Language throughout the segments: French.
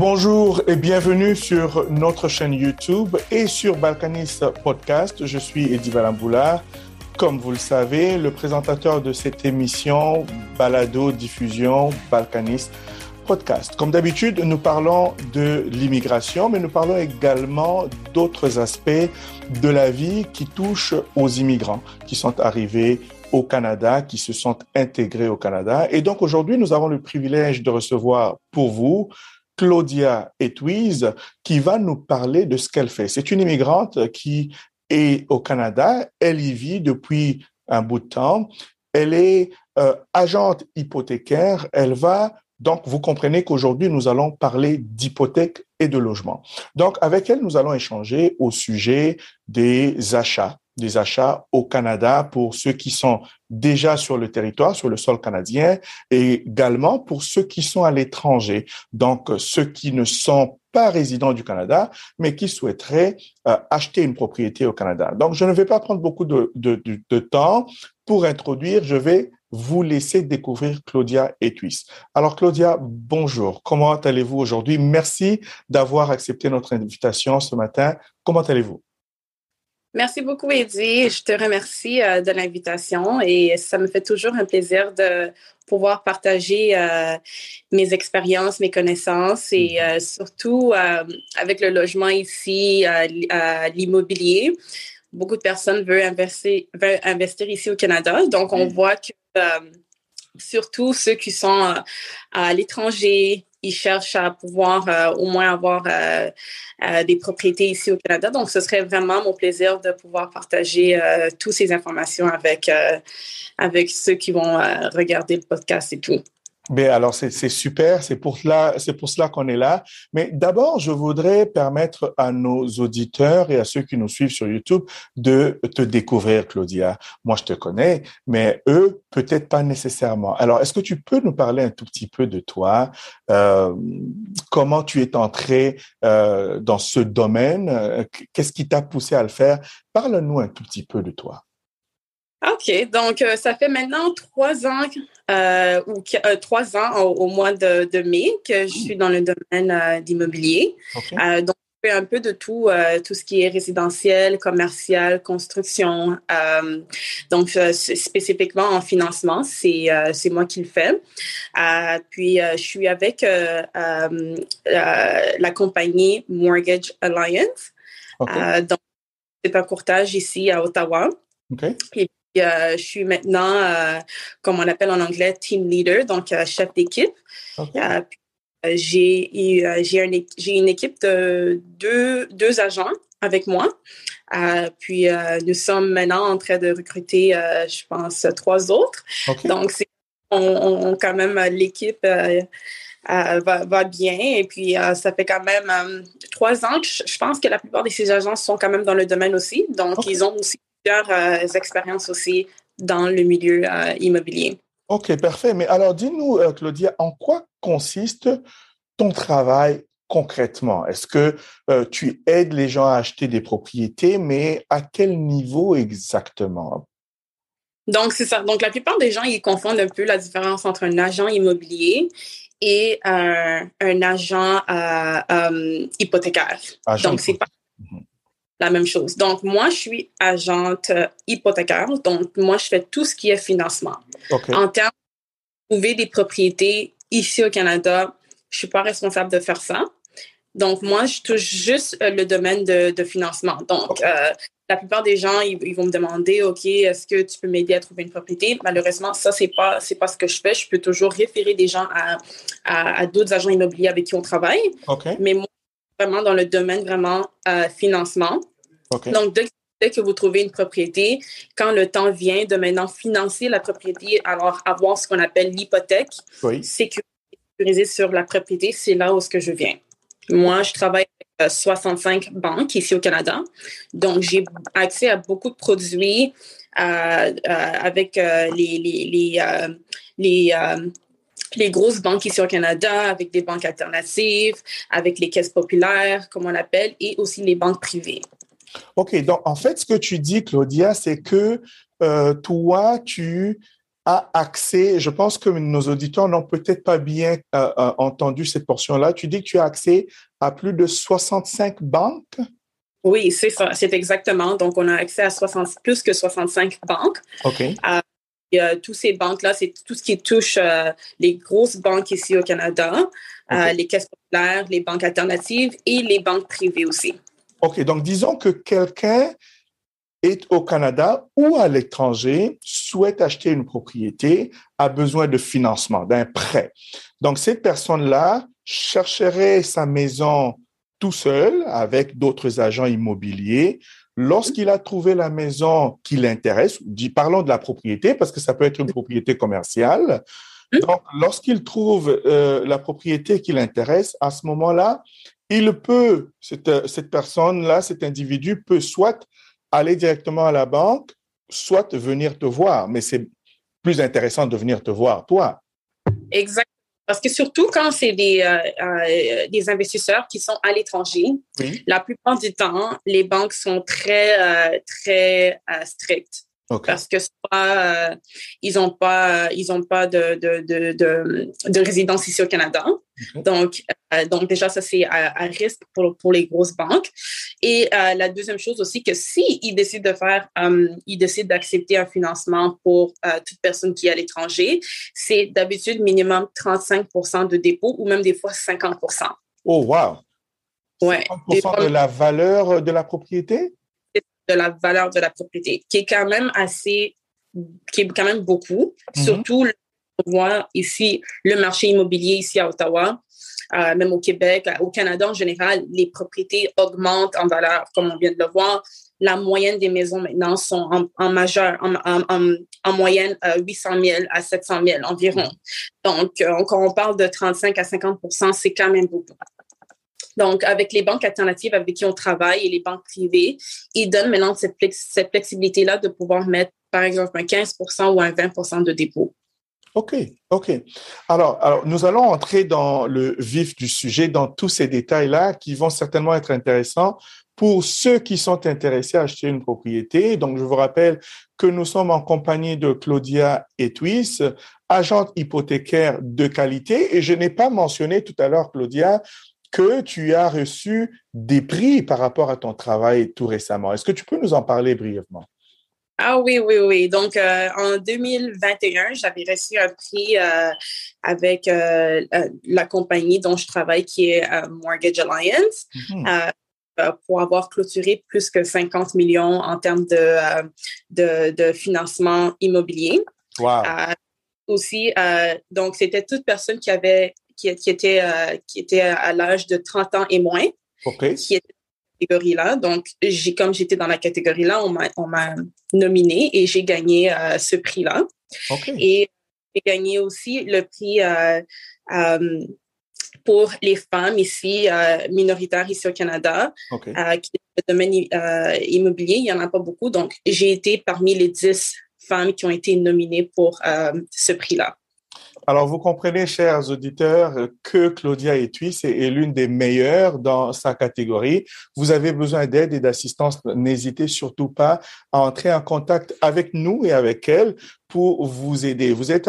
Bonjour et bienvenue sur notre chaîne YouTube et sur Balkanis Podcast. Je suis Eddie Valamboula. Comme vous le savez, le présentateur de cette émission Balado Diffusion Balkanis Podcast. Comme d'habitude, nous parlons de l'immigration, mais nous parlons également d'autres aspects de la vie qui touchent aux immigrants qui sont arrivés au Canada, qui se sont intégrés au Canada. Et donc aujourd'hui, nous avons le privilège de recevoir pour vous Claudia Etwiz, qui va nous parler de ce qu'elle fait. C'est une immigrante qui est au Canada. Elle y vit depuis un bout de temps. Elle est euh, agente hypothécaire. Elle va donc, vous comprenez qu'aujourd'hui, nous allons parler d'hypothèque et de logement. Donc, avec elle, nous allons échanger au sujet des achats des achats au Canada pour ceux qui sont déjà sur le territoire, sur le sol canadien, et également pour ceux qui sont à l'étranger, donc ceux qui ne sont pas résidents du Canada, mais qui souhaiteraient euh, acheter une propriété au Canada. Donc, je ne vais pas prendre beaucoup de, de, temps pour introduire. Je vais vous laisser découvrir Claudia Etuis. Alors, Claudia, bonjour. Comment allez-vous aujourd'hui? Merci d'avoir accepté notre invitation ce matin. Comment allez-vous? Merci beaucoup, Eddie. Je te remercie euh, de l'invitation et ça me fait toujours un plaisir de pouvoir partager euh, mes expériences, mes connaissances et mm-hmm. euh, surtout avec le logement ici, l'immobilier. Beaucoup de personnes veulent investir, veulent investir ici au Canada. Donc, on mm. voit que surtout ceux qui sont à l'étranger, ils cherchent à pouvoir euh, au moins avoir euh, euh, des propriétés ici au Canada. Donc, ce serait vraiment mon plaisir de pouvoir partager toutes ces informations avec, avec ceux qui vont regarder le podcast et tout. Ben alors c'est super, c'est pour cela cela qu'on est là. Mais d'abord, je voudrais permettre à nos auditeurs et à ceux qui nous suivent sur YouTube de te découvrir, Claudia. Moi, je te connais, mais eux peut-être pas nécessairement. Alors, est-ce que tu peux nous parler un tout petit peu de toi? Euh, Comment tu es entré euh, dans ce domaine? Qu'est-ce qui t'a poussé à le faire? Parle-nous un tout petit peu de toi. OK. Donc, euh, ça fait maintenant trois ans, euh, ou euh, trois ans au, mois de, mai que je suis dans le domaine d'immobilier. donc, je fais un peu de tout, tout ce qui est résidentiel, commercial, construction. donc, spécifiquement en financement, c'est c'est moi qui le fais. puis, je suis avec la compagnie Mortgage Alliance. donc, c'est un courtage ici à Ottawa. Okay. Je suis maintenant, euh, comme on appelle en anglais, team leader, donc euh, chef d'équipe. j'ai une équipe de deux, deux agents avec moi. puis nous sommes maintenant en train de recruter, je pense, trois autres. Donc, on, quand même l'équipe va, va, bien. Et puis, ça fait quand même trois ans que je, pense que la plupart de ces agents sont quand même dans le domaine aussi. Donc, ils ont aussi plusieurs euh, expériences aussi dans le milieu euh, immobilier. OK, parfait. Mais alors, dis-nous, euh, Claudia, en quoi consiste ton travail concrètement? Est-ce que tu aides les gens à acheter des propriétés, mais à quel niveau exactement? Donc, c'est ça. Donc, la plupart des gens, ils confondent un peu la différence entre un agent immobilier et un agent hypothécaire. Donc, c'est pas, la même chose. Donc, moi, je suis agente euh, hypothécaire. Donc, moi, je fais tout ce qui est financement. En termes de trouver des propriétés ici au Canada, je suis pas responsable de faire ça. Donc, moi, je touche juste euh, le domaine de, financement. Donc, euh, la plupart des gens, ils, vont me demander, OK, est-ce que tu peux m'aider à trouver une propriété? Malheureusement, ça, c'est pas, c'est pas ce que je fais. Je peux toujours référer des gens à, à, d'autres agents immobiliers avec qui on travaille. Mais moi, vraiment dans le domaine vraiment financement. Donc, dès, que vous trouvez une propriété, quand le temps vient de maintenant financer la propriété, alors avoir ce qu'on appelle l'hypothèque, oui. sécurisée sur la propriété, c'est là où ce que je viens. Moi, je travaille avec 65 euh, banques ici au Canada. Donc, j'ai accès à beaucoup de produits euh, euh, avec les, les, les, les grosses banques ici au Canada, avec des banques alternatives, avec les caisses populaires, comme on l'appelle, et aussi les banques privées. OK, donc en fait, ce que tu dis, Claudia, c'est que euh, toi, tu a accès, je pense que nos auditeurs n'ont peut-être pas bien euh, euh, entendu cette portion-là. Tu dis que tu as accès à plus de 65 banques? Oui, c'est ça, c'est exactement. Donc, on a accès à 60, plus que 65 banques. OK. Euh, tous ces banques-là, c'est tout ce qui touche les grosses banques ici au Canada, les caisses populaires, les banques alternatives et les banques privées aussi. OK, donc disons que quelqu'un est au Canada ou à l'étranger, souhaite acheter une propriété, a besoin de financement, d'un prêt. Donc, cette personne-là chercherait sa maison tout seul avec d'autres agents immobiliers. Lorsqu'il a trouvé la maison qui l'intéresse, parlons de la propriété parce que ça peut être une propriété commerciale. Donc, lorsqu'il trouve euh, la propriété qui l'intéresse, à ce moment-là, il peut, cette, cette personne-là, cet individu peut soit aller directement à la banque, soit venir te voir. Mais c'est plus intéressant de venir te voir, toi. Exactement. Parce que surtout quand c'est des, euh, euh, des investisseurs qui sont à l'étranger, la plupart du temps, les banques sont très, euh, très strictes. Parce que soit euh, ils n'ont pas ils ont pas de, de, de, de, de résidence ici au Canada. Donc, euh, donc déjà, ça, c'est à, risque pour, pour les grosses banques. Et euh, la deuxième chose aussi, que si ils décident de faire, ils décident d'accepter un financement pour toute personne qui est à l'étranger, c'est d'habitude minimum 35% de dépôt ou même des fois 50% Oh, wow! Ouais. 50 de la valeur de la propriété? De la valeur de la propriété, qui est quand même assez, qui est quand même beaucoup. Mhm. Surtout, on voit ici le marché immobilier ici à Ottawa, euh, même au Québec, au Canada en général, les propriétés augmentent en valeur, comme on vient de le voir. La moyenne des maisons maintenant sont en, en majeur, en, en, en moyenne 800 euh, 000 à 700 000 environ. Mhm. Donc, euh, quand on parle de 35 à 50% c'est quand même beaucoup. Donc, avec les banques alternatives avec qui on travaille et les banques privées, ils donnent maintenant cette, flexibilité-là de pouvoir mettre, par exemple, un 15 ou un 20 de dépôt. OK, OK. Alors, alors, nous allons entrer dans le vif du sujet, dans tous ces détails-là qui vont certainement être intéressants pour ceux qui sont intéressés à acheter une propriété. Donc, je vous rappelle que nous sommes en compagnie de Claudia Etwis, agente hypothécaire de qualité. Et je n'ai pas mentionné tout à l'heure, Claudia, que tu as reçu des prix par rapport à ton travail tout récemment. Est-ce que tu peux nous en parler brièvement? Ah oui, oui, oui. Donc, euh, en 2021, j'avais reçu un prix euh, avec euh, la compagnie dont je travaille, qui est Mortgage Alliance, mm-hmm. pour avoir clôturé plus que 50 millions en termes de, de, de financement immobilier. Wow. aussi, donc, c'était toute personne qui avait qui, était, euh, qui était à l'âge de 30 ans et moins, qui était dans catégorie-là. Donc, j'ai, comme j'étais dans la catégorie-là, on m'a, nominé et j'ai gagné euh, ce prix-là. Et j'ai gagné aussi le prix euh, pour les femmes ici, minoritaires ici au Canada, qui est le domaine immobilier. Il n'y en a pas beaucoup. Donc, j'ai été parmi les 10 femmes qui ont été nominées pour ce prix-là. Alors, vous comprenez, chers auditeurs, que Claudia Etuis est l'une des meilleures dans sa catégorie. Vous avez besoin d'aide et d'assistance. N'hésitez surtout pas à entrer en contact avec nous et avec elle pour vous aider. Vous êtes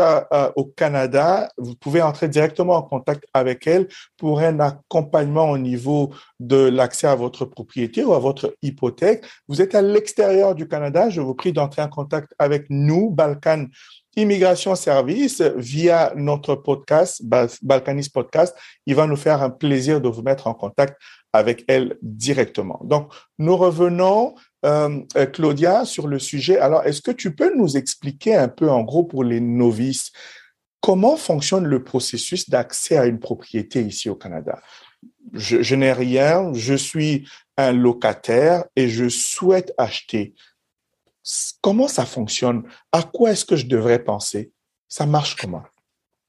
au Canada, vous pouvez entrer directement en contact avec elle pour un accompagnement au niveau de l'accès à votre propriété ou à votre hypothèque. Vous êtes à l'extérieur du Canada, je vous prie d'entrer en contact avec nous, Balkan Immigration Service via notre podcast, Balkanis Podcast. Il va nous faire un plaisir de vous mettre en contact avec elle directement. Donc, nous revenons, euh, euh, Claudia, sur le sujet. Alors, est-ce que tu peux nous expliquer un peu, en gros, pour les novices, comment fonctionne le processus d'accès à une propriété ici au Canada? Je, je n'ai rien, je suis un locataire et je souhaite acheter comment ça fonctionne? À quoi est-ce que je devrais penser? Ça marche comment?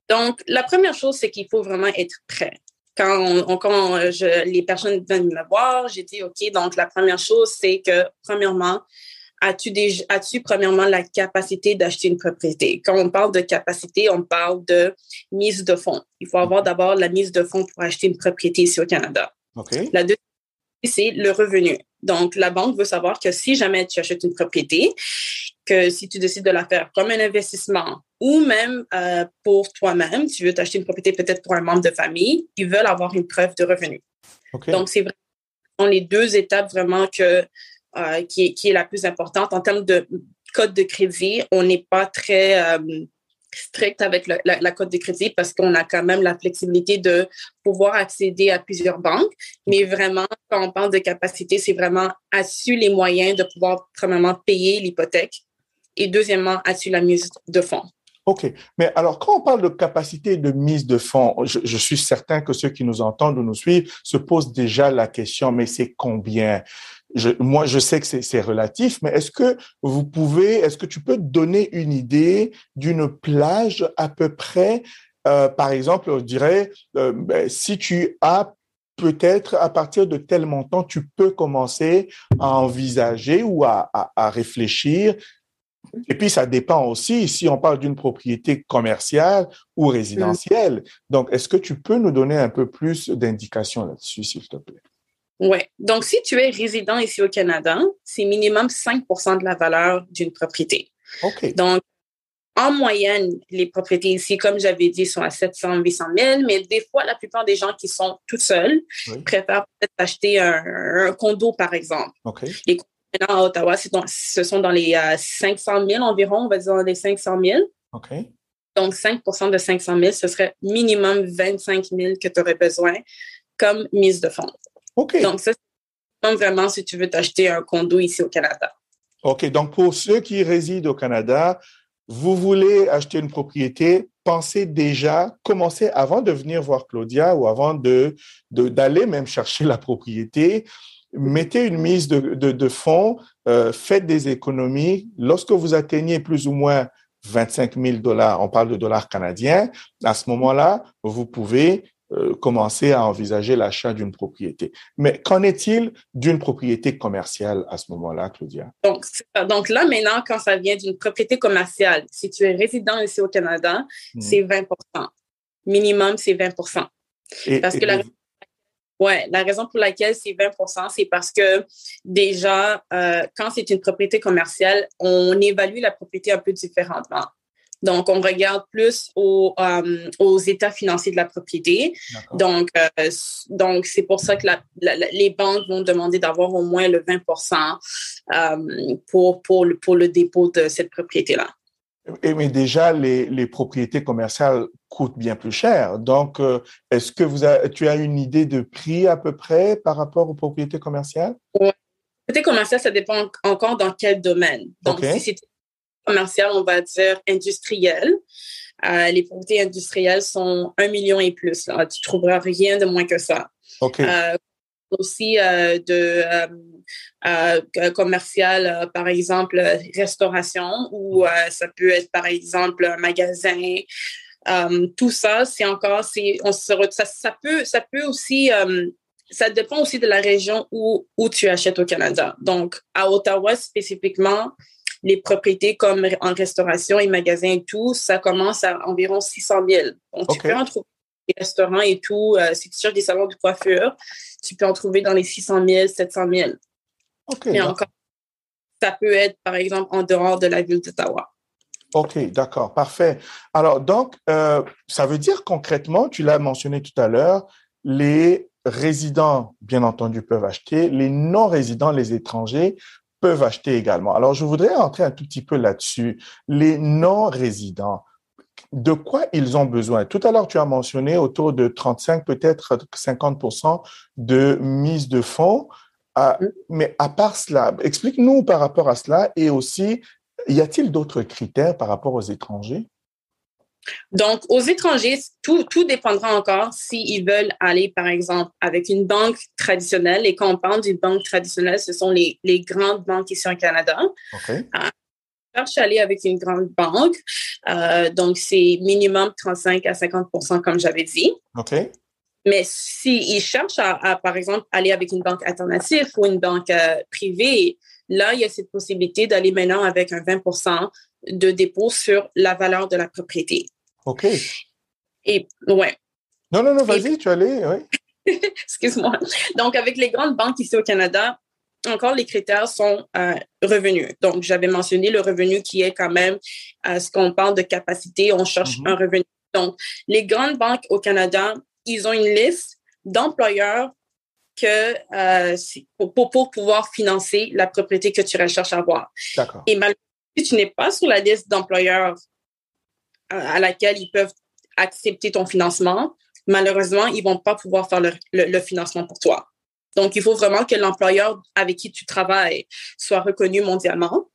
Donc, la première chose, c'est qu'il faut vraiment être prêt. Quand, quand les personnes viennent me voir, j'ai dit, OK, donc la première chose, c'est que, premièrement, as-tu as-tu premièrement la capacité d'acheter une propriété? Quand on parle de capacité, on parle de mise de fonds. Il faut avoir d'abord la mise de fonds pour acheter une propriété ici au Canada. La deuxième, c'est le revenu. Donc, la banque veut savoir que si jamais tu achètes une propriété que si tu décides de la faire comme un investissement ou même euh, pour toi-même, tu veux t'acheter une propriété peut-être pour un membre de famille, ils veulent avoir une preuve de revenu. Donc, c'est vraiment les deux étapes vraiment que, euh, qui, est, qui, est, la plus importante. En termes de code de crédit, on n'est pas très euh, strict avec la, la, code de crédit parce qu'on a quand même la flexibilité de pouvoir accéder à plusieurs banques. Mais vraiment, quand on parle de capacité, c'est vraiment assurer les moyens de pouvoir, premièrement, payer l'hypothèque et deuxièmement, assurer la mise de fonds. OK. Mais alors, quand on parle de capacité de mise de fonds, je, suis certain que ceux qui nous entendent ou nous suivent se posent déjà la question, mais c'est combien? Je, moi, je sais que c'est relatif, mais est-ce que vous pouvez, est-ce que tu peux donner une idée d'une plage à peu près? Euh, par exemple, on dirait, euh, ben, si tu as peut-être à partir de tel montant, tu peux commencer à envisager ou à, à, à réfléchir et puis, ça dépend aussi si on parle d'une propriété commerciale ou résidentielle. Donc, est-ce que tu peux nous donner un peu plus d'indications là-dessus, s'il te plaît? Oui. Donc, si tu es résident ici au Canada, c'est minimum 5% de la valeur d'une propriété. OK. Donc, en moyenne, les propriétés ici, comme j'avais dit, sont à 700, 800 000, mais des fois, la plupart des gens qui sont tout seuls préfèrent peut-être acheter un, condo, par exemple. OK à Ottawa, ce sont dans les 500 euh, 000 environ, on va dire dans les 500 000. OK. Donc, 5% de 500 000, ce serait minimum 25 000 que tu aurais besoin comme mise de fonds. OK. Donc, ça, c'est vraiment si tu veux t'acheter un condo ici au Canada. OK. Donc, pour ceux qui résident au Canada, vous voulez acheter une propriété, pensez déjà, commencez avant de venir voir Claudia ou avant de d'aller même chercher la propriété mettez une mise de, de, fonds, euh, faites des économies. Lorsque vous atteignez plus ou moins 25 000 dollars, on parle de dollars canadiens, à ce moment-là, vous pouvez euh, commencer à envisager l'achat d'une propriété. Mais qu'en est-il d'une propriété commerciale à ce moment-là, Claudia? Donc, donc là, maintenant, quand ça vient d'une propriété commerciale, si tu es résident ici au Canada, hmm. c'est 20% Minimum, c'est 20 Parce que la oui, la raison pour laquelle c'est 20 c'est parce que déjà, euh, quand c'est une propriété commerciale, on évalue la propriété un peu différemment. Donc, on regarde plus euh, aux états financiers de la propriété. Donc, euh, donc c'est pour ça que les banques vont demander d'avoir au moins le 20 pour, pour, le, pour le dépôt de cette propriété-là. Et, mais déjà, les, les, propriétés commerciales coûtent bien plus cher. Donc, euh, est-ce que vous tu as une idée de prix à peu près par rapport aux propriétés commerciales? Oui. Propriété commerciale, ça dépend encore dans quel domaine. Donc, si c'est commercial, on va dire industriel. Euh, les propriétés industrielles sont un million et plus. Là. Tu trouveras rien de moins que ça. OK. Euh, aussi euh, de commercial, par exemple restauration, ou ça peut être par exemple un magasin. tout ça, c'est encore, c'est, on se, ça, ça, peut, ça peut aussi ça dépend aussi de la région où, où tu achètes au Canada. Donc, à Ottawa spécifiquement, les propriétés comme en restauration et magasins et tout, ça commence à environ 600 000. Donc, tu peux en trouver des restaurants et tout. si tu cherches des salons de coiffure, tu peux en trouver dans les 600 000, 700 000. OK. Mais encore, ça peut être, par exemple, en dehors de la ville d'Ottawa. OK, d'accord, parfait. Alors, donc, euh, ça veut dire concrètement, tu l'as mentionné tout à l'heure, les résidents, bien entendu, peuvent acheter, les non-résidents, les étrangers, peuvent acheter également. Alors, je voudrais entrer un tout petit peu là-dessus. Les non-résidents, de quoi ils ont besoin? Tout à l'heure, tu as mentionné autour de 35, peut-être 50% de mise de fonds. Ah, mais à part cela, explique-nous par rapport à cela et aussi, y a-t-il d'autres critères par rapport aux étrangers? Donc, aux étrangers, tout, tout dépendra encore s'ils veulent aller, par exemple, avec une banque traditionnelle. Et quand on parle d'une banque traditionnelle, ce sont les, les grandes banques ici au Canada. Okay. Euh, cherche à aller avec une grande banque. Euh, donc, c'est minimum 35 à 50 comme j'avais dit. OK. Mais s'ils cherchent à, par exemple, aller avec une banque alternative ou une banque euh, privée, là, il y a cette possibilité d'aller maintenant avec un 20 de dépôt sur la valeur de la propriété. OK. Et, ouais. Non, non, non, vas-y, tu allais, oui. Excuse-moi. Donc, avec les grandes banques ici au Canada, encore, les critères sont euh, revenus. Donc, j'avais mentionné le revenu qui est quand même, euh, ce qu'on parle de capacité, on cherche mm-hmm. un revenu. Donc, les grandes banques au Canada, ils ont une liste d'employeurs que euh, pour, pour, pouvoir financer la propriété que tu recherches à avoir. Et malgré si tu n'es pas sur la liste d'employeurs à laquelle ils peuvent accepter ton financement, malheureusement, ils vont pas pouvoir faire le financement pour toi. Donc, il faut vraiment que l'employeur avec qui tu travailles soit reconnu mondialement.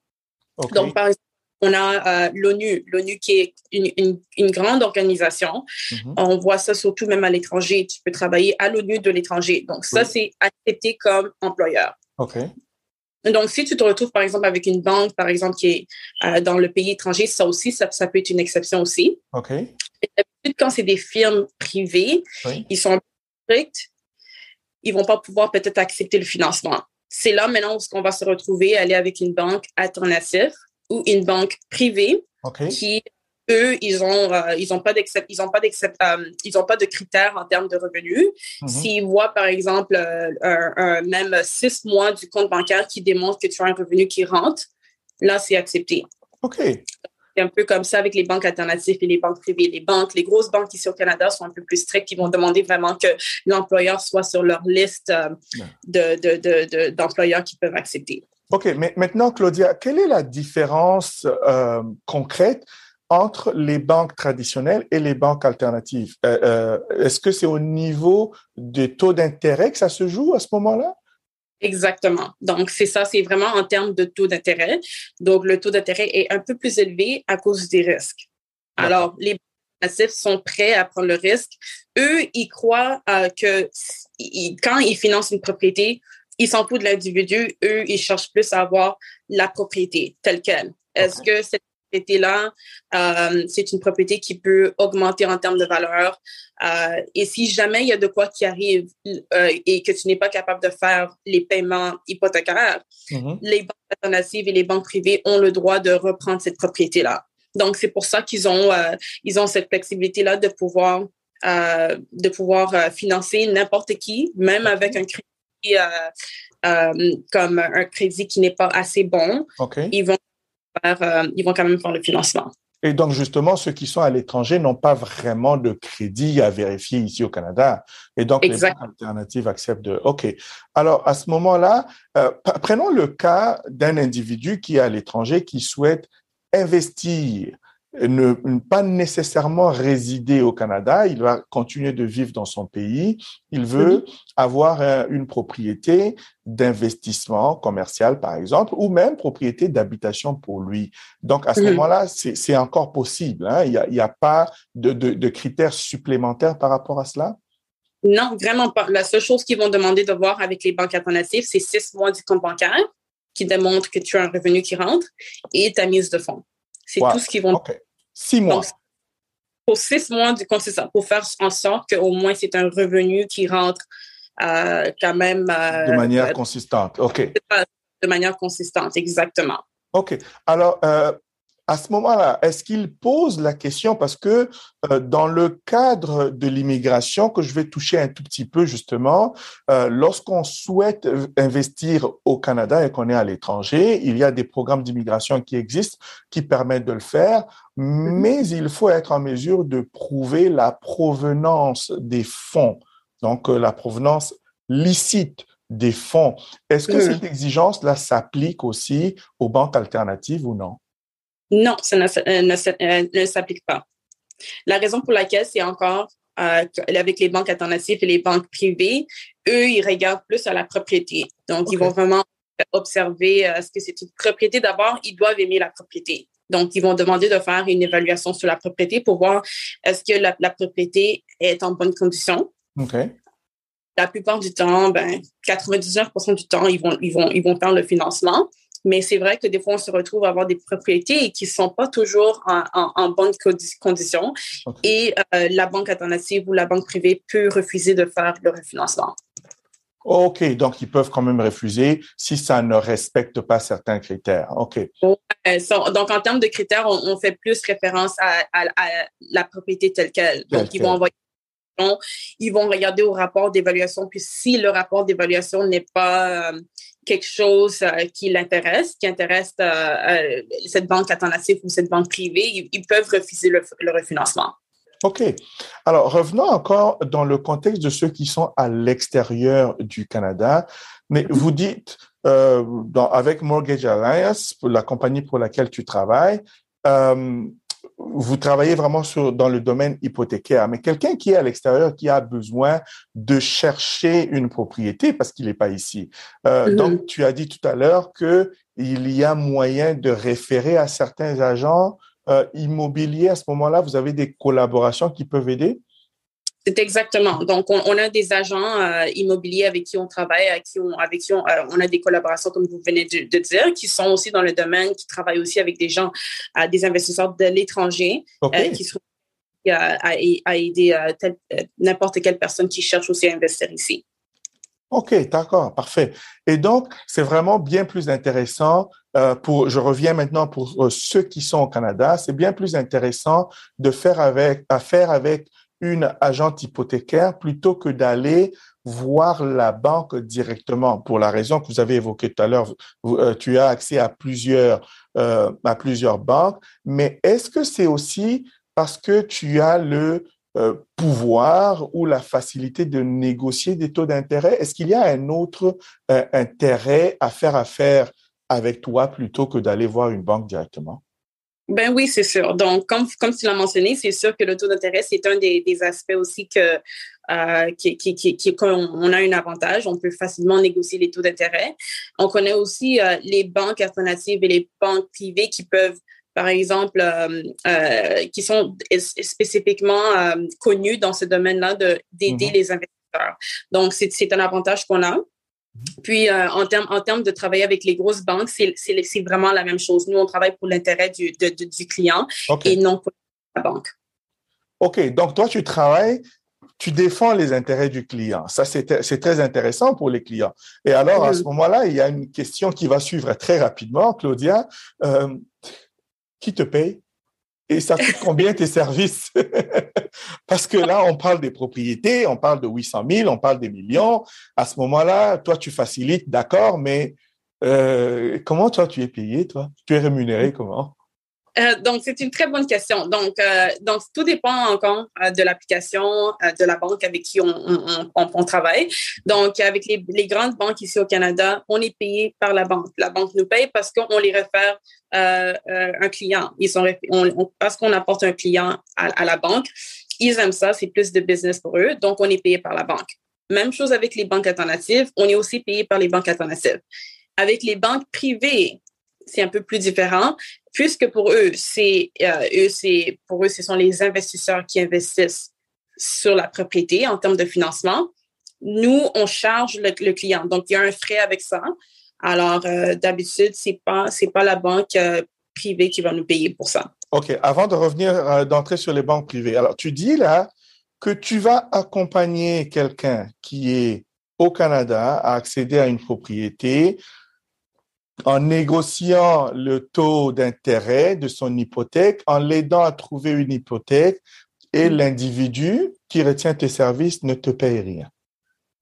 Donc, par exemple, on a euh, l'ONU, l'ONU qui est une, une, grande organisation. Mm-hmm. On voit ça surtout même à l'étranger. Tu peux travailler à l'ONU de l'étranger. Donc, ça, c'est accepté comme employeur. OK. Donc, si tu te retrouves, par exemple, avec une banque, par exemple, qui est euh, dans le pays étranger, ça aussi, ça, ça, peut être une exception aussi. OK. quand c'est des firmes privées, ils sont stricts ils vont pas pouvoir peut-être accepter le financement. C'est là maintenant où on va se retrouver, aller avec une banque alternative ou une banque privée qui eux, ils ont, euh, ils ont pas ils ont pas euh, ils ont pas de critères en termes de revenus. Mm-hmm. S'ils voient, par exemple, euh, un, même six mois du compte bancaire qui démontre que tu as un revenu qui rentre, là, c'est accepté. OK c'est un peu comme ça avec les banques alternatives et les banques privées. Les banques, les grosses banques ici au Canada sont un peu plus strictes. Ils vont demander vraiment que l'employeur soit sur leur liste d'employeurs de, qui peuvent accepter. OK, mais maintenant, Claudia, quelle est la différence euh, concrète entre les banques traditionnelles et les banques alternatives? Euh, est-ce que c'est au niveau des taux d'intérêt que ça se joue à ce moment-là? Exactement. Donc, c'est ça, c'est vraiment en termes de taux d'intérêt. Donc, le taux d'intérêt est un peu plus élevé à cause des risques. Alors, les passifs sont prêts à prendre le risque. Eux, ils croient euh, que quand ils financent une propriété, ils s'en foutent de l'individu. Eux, ils cherchent plus à avoir la propriété telle qu'elle. Est-ce que cette propriété-là, euh, c'est une propriété qui peut augmenter en termes de valeur. Euh, et si jamais il y a de quoi qui arrive euh, et que tu n'es pas capable de faire les paiements hypothécaires, mm-hmm. les banques alternatives et les banques privées ont le droit de reprendre cette propriété-là. Donc, c'est pour ça qu'ils ont, ils ont cette flexibilité-là de pouvoir, de pouvoir financer n'importe qui, même avec un crédit comme un crédit qui n'est pas assez bon. Ils vont euh, ils vont quand même faire le financement. Et donc, justement, ceux qui sont à l'étranger n'ont pas vraiment de crédit à vérifier ici au Canada. Et donc, les banques alternatives acceptent de... OK. Alors, à ce moment-là, euh, prenons le cas d'un individu qui est à l'étranger, qui souhaite investir ne, pas nécessairement résider au Canada, il va continuer de vivre dans son pays, il veut avoir euh, une propriété d'investissement commercial, par exemple, ou même propriété d'habitation pour lui. Donc, à ce moment-là, c'est encore possible. Hein? Il n'y a, a, pas de, de, de, critères supplémentaires par rapport à cela? Non, vraiment pas. La seule chose qu'ils vont demander de voir avec les banques alternatives, c'est six mois du compte bancaire qui démontre que tu as un revenu qui rentre et ta mise de fonds. C'est tout ce qu'ils vont. Six mois. pour six mois, du ça, pour faire en sorte qu'au moins c'est un revenu qui rentre euh, quand même. Euh, de manière consistante. OK. De manière consistante, exactement. OK. Alors, euh, à ce moment-là, est-ce qu'il pose la question? Parce que euh, dans le cadre de l'immigration, que je vais toucher un tout petit peu justement, euh, lorsqu'on souhaite investir au Canada et qu'on est à l'étranger, il y a des programmes d'immigration qui existent qui permettent de le faire, mais il faut être en mesure de prouver la provenance des fonds, donc euh, la provenance licite des fonds. Est-ce que cette exigence-là s'applique aussi aux banques alternatives ou non? Non, ça ne, euh, euh, ne, s'applique pas. La raison pour laquelle c'est encore euh, avec les banques alternatives et les banques privées, eux, ils regardent plus à la propriété. Donc, ils vont vraiment observer est-ce que c'est une propriété. D'abord, ils doivent aimer la propriété. Donc, ils vont demander de faire une évaluation sur la propriété pour voir est-ce que la, propriété est en bonne condition. La plupart du temps, ben, 99% du temps, ils vont, ils vont, ils vont faire le financement. Mais c'est vrai que des fois, on se retrouve à avoir des propriétés qui ne sont pas toujours en, en, bonne condition. Et euh, la banque alternative ou la banque privée peut refuser de faire le refinancement. OK, donc ils peuvent quand même refuser si ça ne respecte pas certains critères. OK. donc, en termes de critères, on, fait plus référence à, la propriété telle qu'elle. Donc, ils vont envoyer ils vont regarder au rapport d'évaluation. Puis si le rapport d'évaluation n'est pas euh, quelque chose euh, qui l'intéresse, qui intéresse euh, cette banque alternative ou cette banque privée, ils, peuvent refuser le, refinancement. OK. Alors, revenons encore dans le contexte de ceux qui sont à l'extérieur du Canada. Mais vous dites, dans, avec Mortgage Alliance, la compagnie pour laquelle tu travailles, vous travaillez vraiment sur, dans le domaine hypothécaire, mais quelqu'un qui est à l'extérieur, qui a besoin de chercher une propriété parce qu'il n'est pas ici. Euh, mm-hmm. Donc, tu as dit tout à l'heure que il y a moyen de référer à certains agents euh, immobiliers. À ce moment-là, vous avez des collaborations qui peuvent aider? C'est exactement. Donc, on, a des agents euh, immobiliers avec qui on travaille, avec qui on, avec qui on, euh, a des collaborations, comme vous venez de, dire, qui sont aussi dans le domaine, qui travaillent aussi avec des gens, euh, des investisseurs de l'étranger, qui sont à, à aider n'importe quelle personne qui cherche aussi à investir ici. OK, d'accord, parfait. Et donc, c'est vraiment bien plus intéressant pour, je reviens maintenant pour ceux qui sont au Canada, c'est bien plus intéressant de faire avec, à faire avec une agente hypothécaire plutôt que d'aller voir la banque directement pour la raison que vous avez évoquée tout à l'heure. Euh, tu as accès à plusieurs, euh, à plusieurs banques, mais est-ce que c'est aussi parce que tu as le euh, pouvoir ou la facilité de négocier des taux d'intérêt? Est-ce qu'il y a un autre intérêt à faire affaire avec toi plutôt que d'aller voir une banque directement? Ben oui, c'est sûr. Donc, comme, comme tu l'as mentionné, c'est sûr que le taux d'intérêt, c'est un des, des, aspects aussi que, euh, qui, qui, qui, qui on a un avantage. On peut facilement négocier les taux d'intérêt. On connaît aussi euh, les banques alternatives et les banques privées qui peuvent par exemple, euh, euh qui sont spécifiquement euh, connues dans ce domaine-là d'aider mm-hmm. les investisseurs. Donc, c'est un avantage qu'on a. Puis, euh, en termes en de travailler avec les grosses banques, c'est vraiment la même chose. Nous, on travaille pour l'intérêt du, du client et non pour la banque. OK. Donc, toi, tu travailles, tu défends les intérêts du client. Ça, c'est très intéressant pour les clients. Et alors, à ce moment-là, il y a une question qui va suivre très rapidement, Claudia. Euh, qui te paye? Et ça coûte combien tes services? Parce que là, on parle des propriétés, on parle de 800 000, on parle des millions. À ce moment-là, toi, tu facilites, d'accord, mais euh, comment toi, tu es payé, toi? Tu es rémunéré comment? Euh, donc, c'est une très bonne question. Donc, euh, donc tout dépend encore de l'application de la banque avec qui on, travaille. Donc, avec les, grandes banques ici au Canada, on est payé par la banque. La banque nous paye parce qu'on les réfère euh, euh, un client. Ils sont, parce qu'on apporte un client à, la banque, ils aiment ça, c'est plus de business pour eux, donc on est payé par la banque. Même chose avec les banques alternatives, on est aussi payé par les banques alternatives. Avec les banques privées, c'est un peu plus différent, puisque pour eux, c'est euh, eux, c'est pour eux, ce sont les investisseurs qui investissent sur la propriété en termes de financement. Nous, on charge le, client, donc il y a un frais avec ça. Alors, euh, d'habitude, c'est pas, pas la banque euh, privée qui va nous payer pour ça. OK. Avant de revenir, d'entrer sur les banques privées. Alors, tu dis là que tu vas accompagner quelqu'un qui est au Canada à accéder à une propriété en négociant le taux d'intérêt de son hypothèque, en l'aidant à trouver une hypothèque et mm. l'individu qui retient tes services ne te paye rien.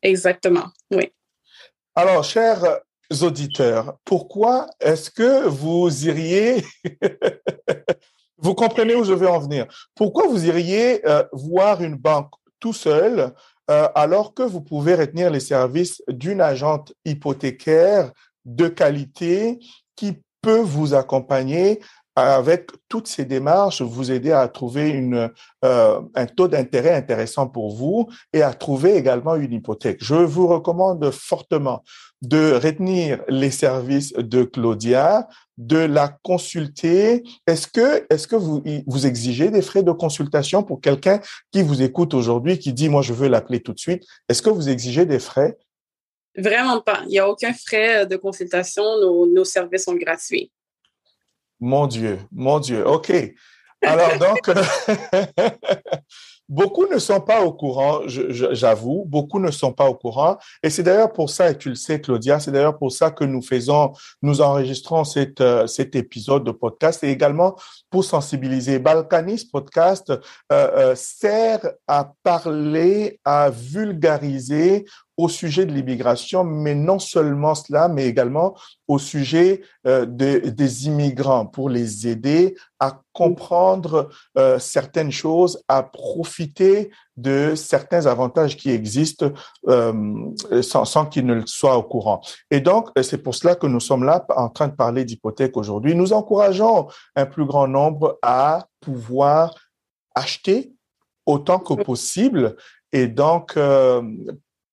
Exactement, oui. Alors, cher auditeurs, pourquoi est-ce que vous iriez, vous comprenez où je veux en venir, pourquoi vous iriez euh, voir une banque tout seul euh, alors que vous pouvez retenir les services d'une agente hypothécaire de qualité qui peut vous accompagner avec toutes ces démarches, vous aider à trouver euh, un taux d'intérêt intéressant pour vous et à trouver également une hypothèque. Je vous recommande fortement de retenir les services de Claudia, de la consulter. Est-ce que, est-ce que vous, vous exigez des frais de consultation pour quelqu'un qui vous écoute aujourd'hui, qui dit, moi, je veux l'appeler tout de suite? Est-ce que vous exigez des frais? Vraiment pas. Il n'y a aucun frais de consultation. Nos, services sont gratuits. Mon Dieu, mon Dieu. OK. Alors donc, beaucoup ne sont pas au courant, j'avoue, beaucoup ne sont pas au courant. Et c'est d'ailleurs pour ça, et tu le sais, Claudia, c'est d'ailleurs pour ça que nous faisons, nous enregistrons cet, euh, cet épisode de podcast et également pour sensibiliser. Balkanis Podcast euh, euh, sert à parler, à vulgariser au sujet de l'immigration, mais non seulement cela, mais également au sujet euh, des immigrants pour les aider à comprendre euh, certaines choses, à profiter de certains avantages qui existent euh, sans, qu'ils ne soient au courant. Et donc, c'est pour cela que nous sommes là en train de parler d'hypothèque aujourd'hui. Nous encourageons un plus grand nombre à pouvoir acheter autant que possible et donc,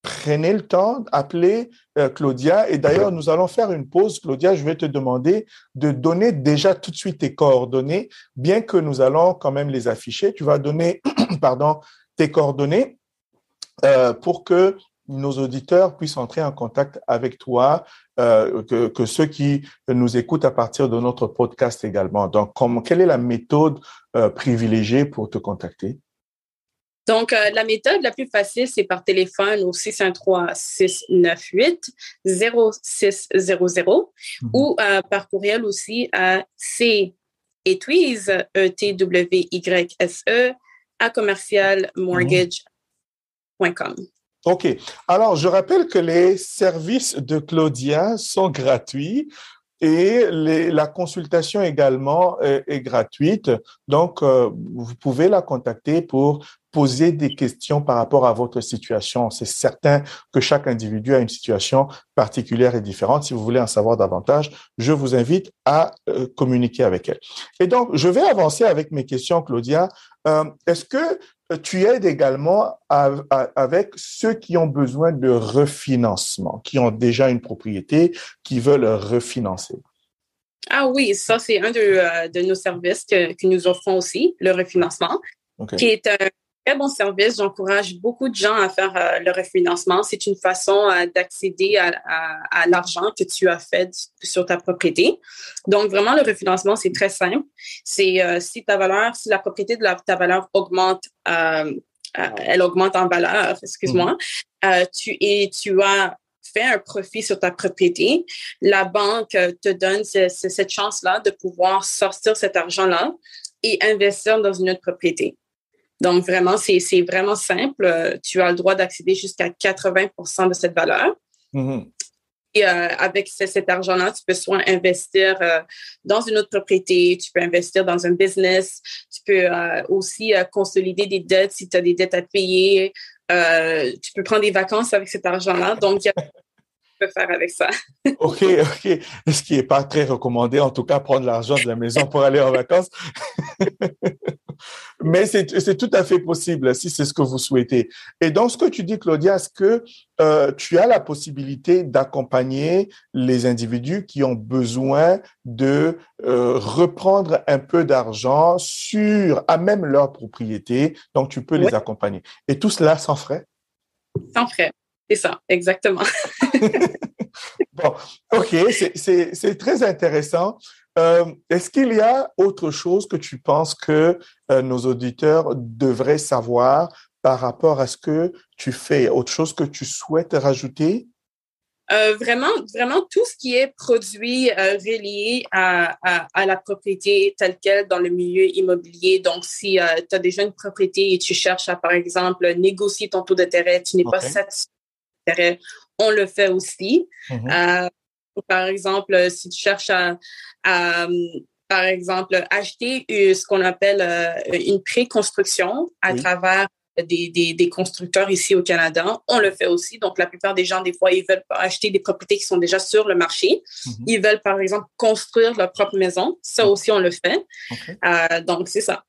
prenez le temps, appelez euh, Claudia. Et d'ailleurs, nous allons faire une pause. Claudia, je vais te demander de donner déjà tout de suite tes coordonnées, bien que nous allons quand même les afficher. Tu vas donner, pardon, tes coordonnées euh, pour que nos auditeurs puissent entrer en contact avec toi, euh, que, ceux qui nous écoutent à partir de notre podcast également. Donc, comme, quelle est la méthode privilégiée pour te contacter? Donc, euh, la méthode la plus facile, c'est par téléphone au 613-698-0600 mhm. ou euh, par courriel aussi à c e t w y s e à commercialmortgage.com. OK. Alors, je rappelle que les services de Claudia sont gratuits. Et la consultation également est, gratuite. Donc, euh, vous pouvez la contacter pour poser des questions par rapport à votre situation. C'est certain que chaque individu a une situation particulière et différente. Si vous voulez en savoir davantage, je vous invite à euh, communiquer avec elle. Et donc, je vais avancer avec mes questions, Claudia. Euh, est-ce que tu aides également avec ceux qui ont besoin de refinancement, qui ont déjà une propriété, qui veulent refinancer. Ah oui, ça, c'est un de, euh, nos services que, nous offrons aussi, le refinancement, qui est un très bon service. J'encourage beaucoup de gens à faire euh, le refinancement. C'est une façon euh, d'accéder à, l'argent que tu as fait sur ta propriété. Donc, vraiment, le refinancement, c'est très simple. C'est si ta valeur, si la propriété de ta valeur augmente, elle augmente en valeur, excuse-moi, mhm. tu, et tu as fait un profit sur ta propriété, la banque te donne cette chance-là de pouvoir sortir cet argent-là et investir dans une autre propriété. Donc, vraiment, c'est vraiment simple. Tu as le droit d'accéder jusqu'à 80% de cette valeur. Mm-hmm. Et euh, avec cet argent-là, tu peux soit investir euh, dans une autre propriété, tu peux investir dans un business, tu peux euh, aussi consolider des dettes si tu as des dettes à payer, tu peux prendre des vacances avec cet argent-là. Donc, il y a faire avec ça. OK, OK. Ce qui n'est pas très recommandé, en tout cas, prendre l'argent de la maison pour aller en vacances. Mais c'est tout à fait possible si c'est ce que vous souhaitez. Et dans ce que tu dis, Claudia, est-ce que euh, tu as la possibilité d'accompagner les individus qui ont besoin de euh, reprendre un peu d'argent sur, à même leur propriété. Donc, tu peux les accompagner? Et tout cela sans frais? Sans frais. C'est ça, exactement. bon, OK, c'est très intéressant. Euh, est-ce qu'il y a autre chose que tu penses que euh, nos auditeurs devraient savoir par rapport à ce que tu fais? Autre chose que tu souhaites rajouter? Euh, vraiment, vraiment tout ce qui est produit relié à, à, la propriété telle qu'elle dans le milieu immobilier. Donc, si tu as déjà une propriété et tu cherches à, par exemple, négocier ton taux d'intérêt, tu n'es pas satisfait on le fait aussi. Mm-hmm. Par exemple, si tu cherches à, par exemple, acheter ce qu'on appelle euh, une pré-construction à travers des, constructeurs ici au Canada, on le fait aussi. Donc, la plupart des gens, des fois, ils veulent acheter des propriétés qui sont déjà sur le marché. Mm-hmm. Ils veulent, par exemple, construire leur propre maison. Ça aussi, on le fait. Euh, donc, c'est ça.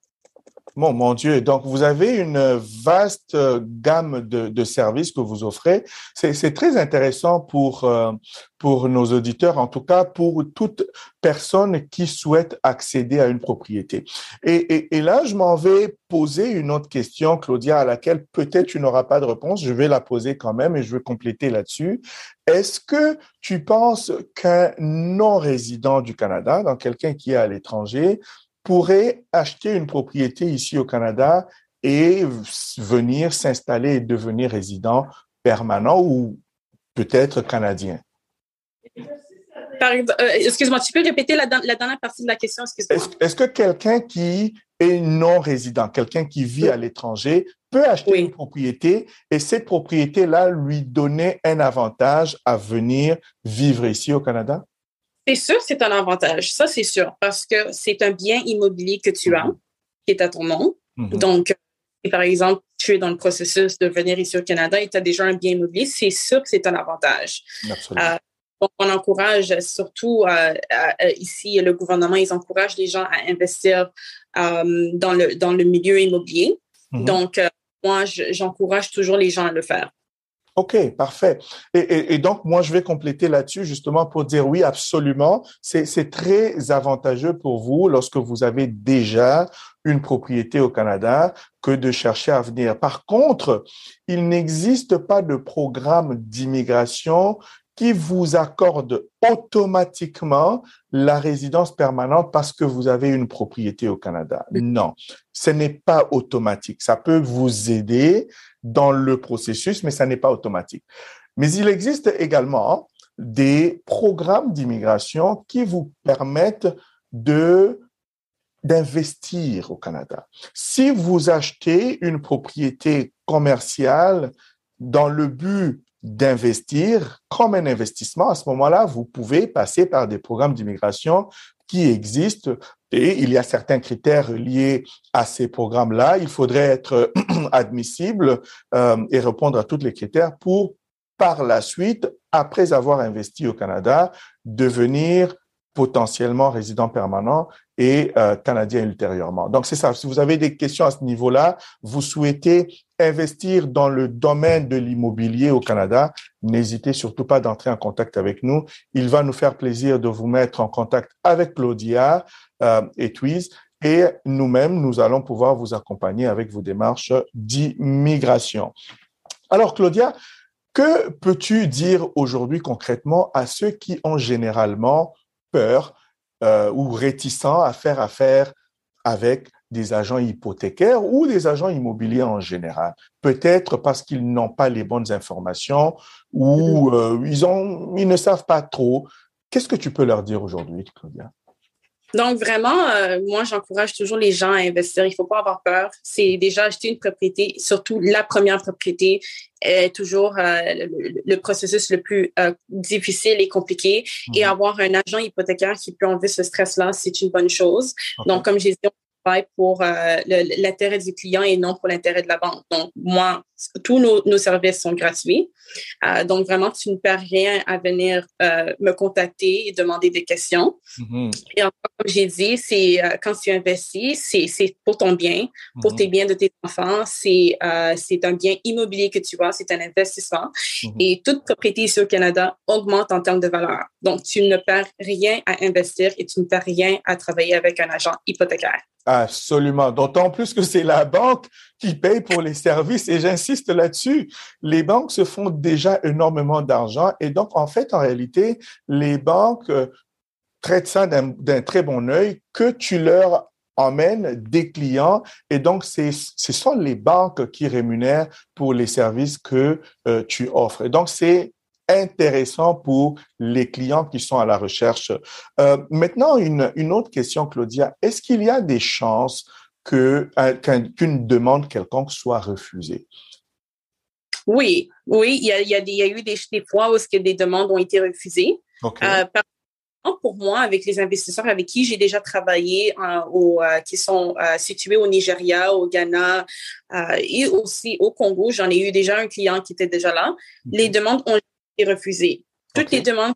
Bon, mon Dieu. Donc, vous avez une vaste gamme de, services que vous offrez. C'est très intéressant pour, euh, pour nos auditeurs, en tout cas pour toute personne qui souhaite accéder à une propriété. Et, et, et là, je m'en vais poser une autre question, Claudia, à laquelle peut-être tu n'auras pas de réponse. Je vais la poser quand même et je vais compléter là-dessus. Est-ce que tu penses qu'un non-résident du Canada, donc quelqu'un qui est à l'étranger, pourrait acheter une propriété ici au Canada et venir s'installer et devenir résident permanent ou peut-être canadien? Euh, excuse-moi, tu peux répéter la, dernière partie de la question? Est-ce que quelqu'un qui est non résident, quelqu'un qui vit à l'étranger, peut acheter une propriété et cette propriété-là lui donner un avantage à venir vivre ici au Canada? C'est sûr, c'est un avantage. Ça, c'est sûr, parce que c'est un bien immobilier que tu as, qui est à ton nom. Mhm. Donc, par exemple, tu es dans le processus de venir ici au Canada et tu as déjà un bien immobilier, c'est sûr que c'est un avantage. Absolument. Euh, donc, on encourage surtout euh, euh, ici, le gouvernement, ils encouragent les gens à investir dans, le, dans le milieu immobilier. Mhm. Donc, moi, j'encourage toujours les gens à le faire. OK, parfait. Et, donc, moi, je vais compléter là-dessus justement pour dire oui, absolument. C'est très avantageux pour vous lorsque vous avez déjà une propriété au Canada que de chercher à venir. Par contre, il n'existe pas de programme d'immigration qui vous accorde automatiquement la résidence permanente parce que vous avez une propriété au Canada. Non, ce n'est pas automatique. Ça peut vous aider dans le processus, mais ça n'est pas automatique. Mais il existe également des programmes d'immigration qui vous permettent de d'investir au Canada. Si vous achetez une propriété commerciale dans le but d'investir comme un investissement, à ce moment-là, vous pouvez passer par des programmes d'immigration qui existent et il y a certains critères liés à ces programmes-là. Il faudrait être admissible euh, et répondre à tous les critères pour, par la suite, après avoir investi au Canada, devenir potentiellement résident permanent et euh, canadien ultérieurement. Donc c'est ça. Si vous avez des questions à ce niveau-là, vous souhaitez investir dans le domaine de l'immobilier au Canada, n'hésitez surtout pas d'entrer en contact avec nous. Il va nous faire plaisir de vous mettre en contact avec Claudia euh, et Twiz et nous-mêmes, nous allons pouvoir vous accompagner avec vos démarches d'immigration. Alors Claudia, que peux-tu dire aujourd'hui concrètement à ceux qui ont généralement peur euh, ou réticents à faire affaire avec des agents hypothécaires ou des agents immobiliers en général. Peut-être parce qu'ils n'ont pas les bonnes informations ou euh, ils, ont, ils ne savent pas trop. Qu'est-ce que tu peux leur dire aujourd'hui, Claudia? Donc, vraiment, euh, moi, j'encourage toujours les gens à investir. Il ne faut pas avoir peur. C'est déjà acheter une propriété, surtout la première propriété, est toujours euh, le, processus le plus euh, difficile et compliqué. Et mhm. avoir un agent hypothécaire qui peut enlever ce stress-là, c'est une bonne chose. Donc, comme j'ai dit, pour euh, l'intérêt du client et non pour l'intérêt de la banque. Donc, moi, tous nos, services sont gratuits. Euh, donc, vraiment, tu ne perds rien à venir euh, me contacter et demander des questions. Mm-hmm. Et encore, comme j'ai dit, c'est quand tu investis, c'est pour ton bien, pour mm-hmm. tes biens de tes enfants. C'est un bien immobilier que tu vois, c'est un investissement. Mm-hmm. Et toute propriété ici au Canada augmente en termes de valeur. Donc, tu ne perds rien à investir et tu ne perds rien à travailler avec un agent hypothécaire. Absolument. D'autant plus que c'est la banque qui paye pour les services et j'insiste là-dessus. Les banques se font déjà énormément d'argent et donc, en fait, en réalité, les banques euh, traitent ça d'un très bon œil que tu leur emmènes des clients et donc ce sont les banques qui rémunèrent pour les services que euh, tu offres. Et donc, c'est intéressant pour les clients qui sont à la recherche. Euh, maintenant, une, une autre question, Claudia. Est-ce qu'il y a des chances que, euh, qu'une demande quelconque soit refusée? Oui, oui, il y a, il y a, il y a eu des, des, fois où que des demandes ont été refusées. Euh, pour moi, avec les investisseurs avec qui j'ai déjà travaillé, euh, au, euh, qui sont euh, situés au Nigeria, au Ghana et aussi au Congo, j'en ai eu déjà un client qui était déjà là. Les demandes ont refusé. Toutes les demandes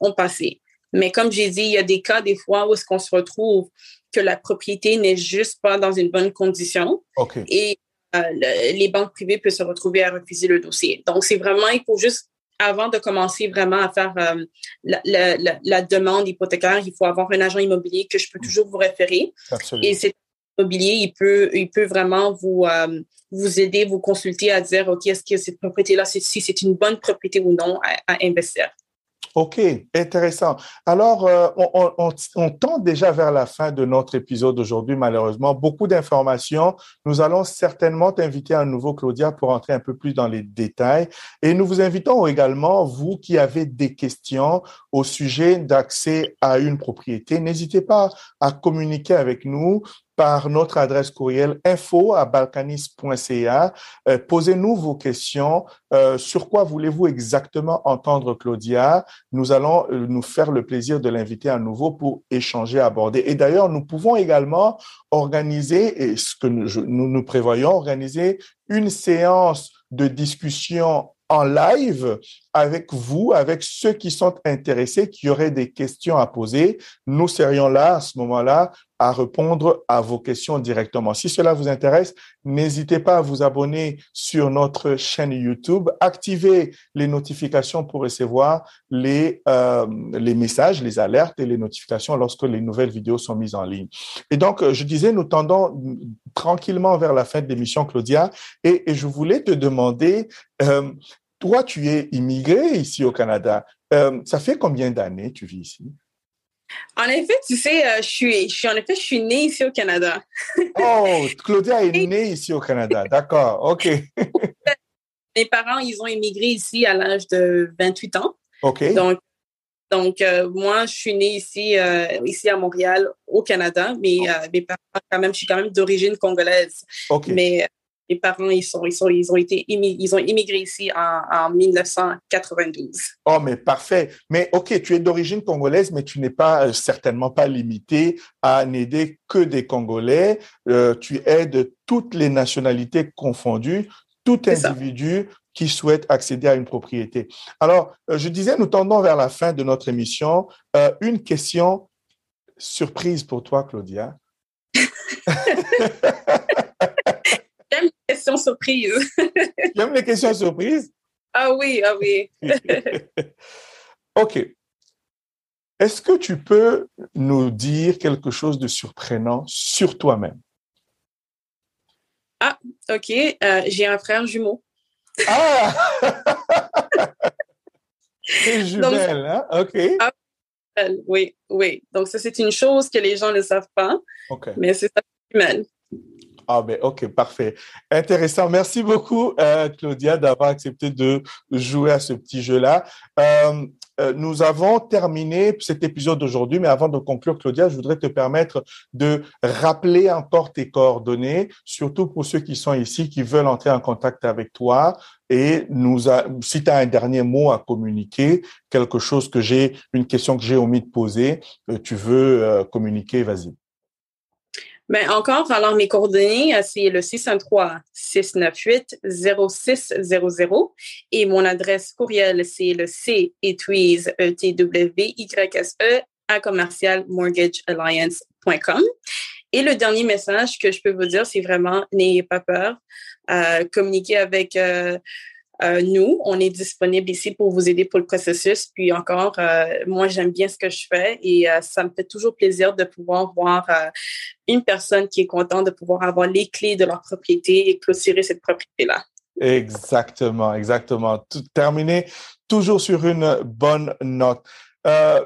ont passé. Mais comme j'ai dit, il y a des cas des fois où est-ce qu'on se retrouve que la propriété n'est juste pas dans une bonne condition. Et euh, les banques privées peuvent se retrouver à refuser le dossier. Donc, c'est vraiment, il faut juste, avant de commencer vraiment à faire euh, la, demande hypothécaire, il faut avoir un agent immobilier que je peux toujours vous référer. Absolument. Et cet immobilier, il peut, il peut vraiment vous, euh, vous aider, vous consulter à dire, OK, est-ce que cette propriété-là, si c'est une bonne propriété ou non à, investir? OK, intéressant. Alors, euh, on, tend déjà vers la fin de notre épisode aujourd'hui, malheureusement. Beaucoup d'informations. Nous allons certainement t'inviter à nouveau, Claudia, pour entrer un peu plus dans les détails. Et nous vous invitons également, vous qui avez des questions au sujet d'accès à une propriété, n'hésitez pas à communiquer avec nous par notre adresse courriel info à balkanis.ca. Euh, posez-nous vos questions. Euh, sur quoi voulez-vous exactement entendre Claudia? Nous allons euh, nous faire le plaisir de l'inviter à nouveau pour échanger, aborder. Et d'ailleurs, nous pouvons également organiser, et ce que nous, nous, nous prévoyons, organiser une séance de discussion en live avec vous, avec ceux qui sont intéressés, qui auraient des questions à poser. Nous serions là à ce moment-là à répondre à vos questions directement. Si cela vous intéresse, n'hésitez pas à vous abonner sur notre chaîne YouTube, activez les notifications pour recevoir les, euh, les messages, les alertes et les notifications lorsque les nouvelles vidéos sont mises en ligne. Et donc, je disais, nous tendons tranquillement vers la fin de l'émission, Claudia, et, je voulais te demander, euh, toi, tu es immigré ici au Canada. Euh, ça fait combien d'années tu vis ici? En effet, tu sais, euh, je, suis, je suis, en effet, je suis née ici au Canada. oh, Claudia est née ici au Canada. D'accord, OK. Mes parents, ils ont immigré ici à l'âge de 28 ans. OK. Donc, donc euh, moi, je suis née ici, euh, ici à Montréal, au Canada, mais mes parents, quand même, je suis quand même d'origine congolaise. OK. Mais mes parents, ils, sont, ils, sont, ils ont été ils ont immigré ici en, en 1992. Oh, mais parfait. Mais OK, tu es d'origine congolaise, mais tu n'es pas euh, certainement pas limité à n'aider que des Congolais. Euh, tu aides toutes les nationalités confondues, tout individu qui souhaite accéder à une propriété. Alors, euh, je disais, nous tendons vers la fin de notre émission. Euh, une question surprise pour toi, Claudia. questions surprises. J'aime les questions surprises? Ah oui, ah oui. OK. Est-ce que tu peux nous dire quelque chose de surprenant sur toi-même? Ah, OK. Euh, j'ai un frère jumeau. Ah! C'est jumelle, hein? OK. Ah, oui, oui. Donc, ça, c'est une chose que les gens ne savent pas. OK. Mais c'est ça, jumelle. Ah ben ok, parfait. Intéressant. Merci beaucoup, euh, Claudia, d'avoir accepté de jouer à ce petit jeu-là. Euh, euh, nous avons terminé cet épisode d'aujourd'hui, mais avant de conclure, Claudia, je voudrais te permettre de rappeler encore tes coordonnées, surtout pour ceux qui sont ici, qui veulent entrer en contact avec toi. Et nous, a, si tu as un dernier mot à communiquer, quelque chose que j'ai, une question que j'ai omis de poser, tu veux communiquer, vas-y. Mais ben, encore, alors mes coordonnées, euh, c'est le 613-698-0600 et mon adresse courriel, c'est le C E T W Y S E à commercialmortgagealliance.com. Et le dernier message que je peux vous dire, c'est vraiment n'ayez pas peur, euh, communiquer avec euh, euh, nous, on est disponible ici pour vous aider pour le processus. Puis encore, euh, moi, j'aime bien ce que je fais et euh, ça me fait toujours plaisir de pouvoir voir une personne qui est contente de pouvoir avoir les clés de leur propriété et clôturer cette propriété-là. Exactement, exactement. Tout, terminer toujours sur une bonne note.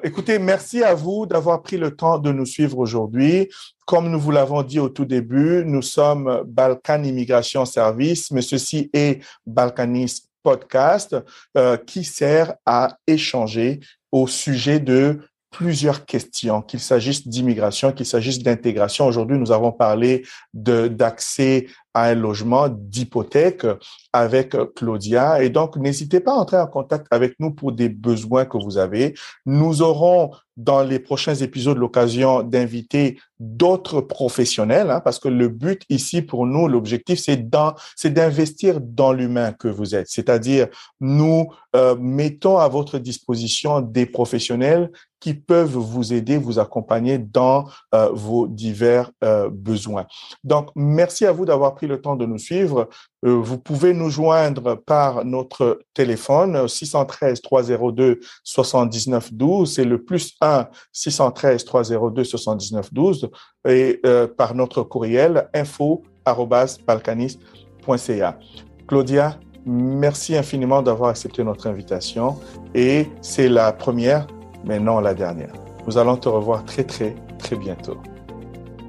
Écoutez, merci à vous d'avoir pris le temps de nous suivre aujourd'hui. Comme nous vous l'avons dit au tout début, nous sommes Balkan Immigration Service, mais ceci est Balkanis Podcast euh, qui sert à échanger au sujet de plusieurs questions, qu'il s'agisse d'immigration, qu'il s'agisse d'intégration. Aujourd'hui, nous avons parlé d'accès un logement, d'hypothèque avec Claudia. Et donc, n'hésitez pas à entrer en contact avec nous pour des besoins que vous avez. Nous aurons dans les prochains épisodes l'occasion d'inviter d'autres professionnels, hein, parce que le but ici pour nous, l'objectif, c'est c'est d'investir dans l'humain que vous êtes. C'est-à-dire, nous euh, mettons à votre disposition des professionnels qui peuvent vous aider, vous accompagner dans euh, vos divers euh, besoins. Donc, merci à vous d'avoir pris le temps de nous suivre. Euh, vous pouvez nous joindre par notre téléphone 613 302 79 12, c'est le plus 1 613 302 79 12 et euh, par notre courriel info@balkanis.ca. Claudia, merci infiniment d'avoir accepté notre invitation et c'est la première, mais non la dernière. Nous allons te revoir très, très, très bientôt.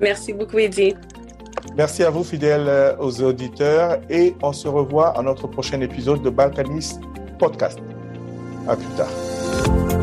Merci beaucoup, Eddie. Merci à vous, fidèles euh, aux auditeurs, et on se revoit à notre prochain épisode de Balkanis Podcast. À plus tard.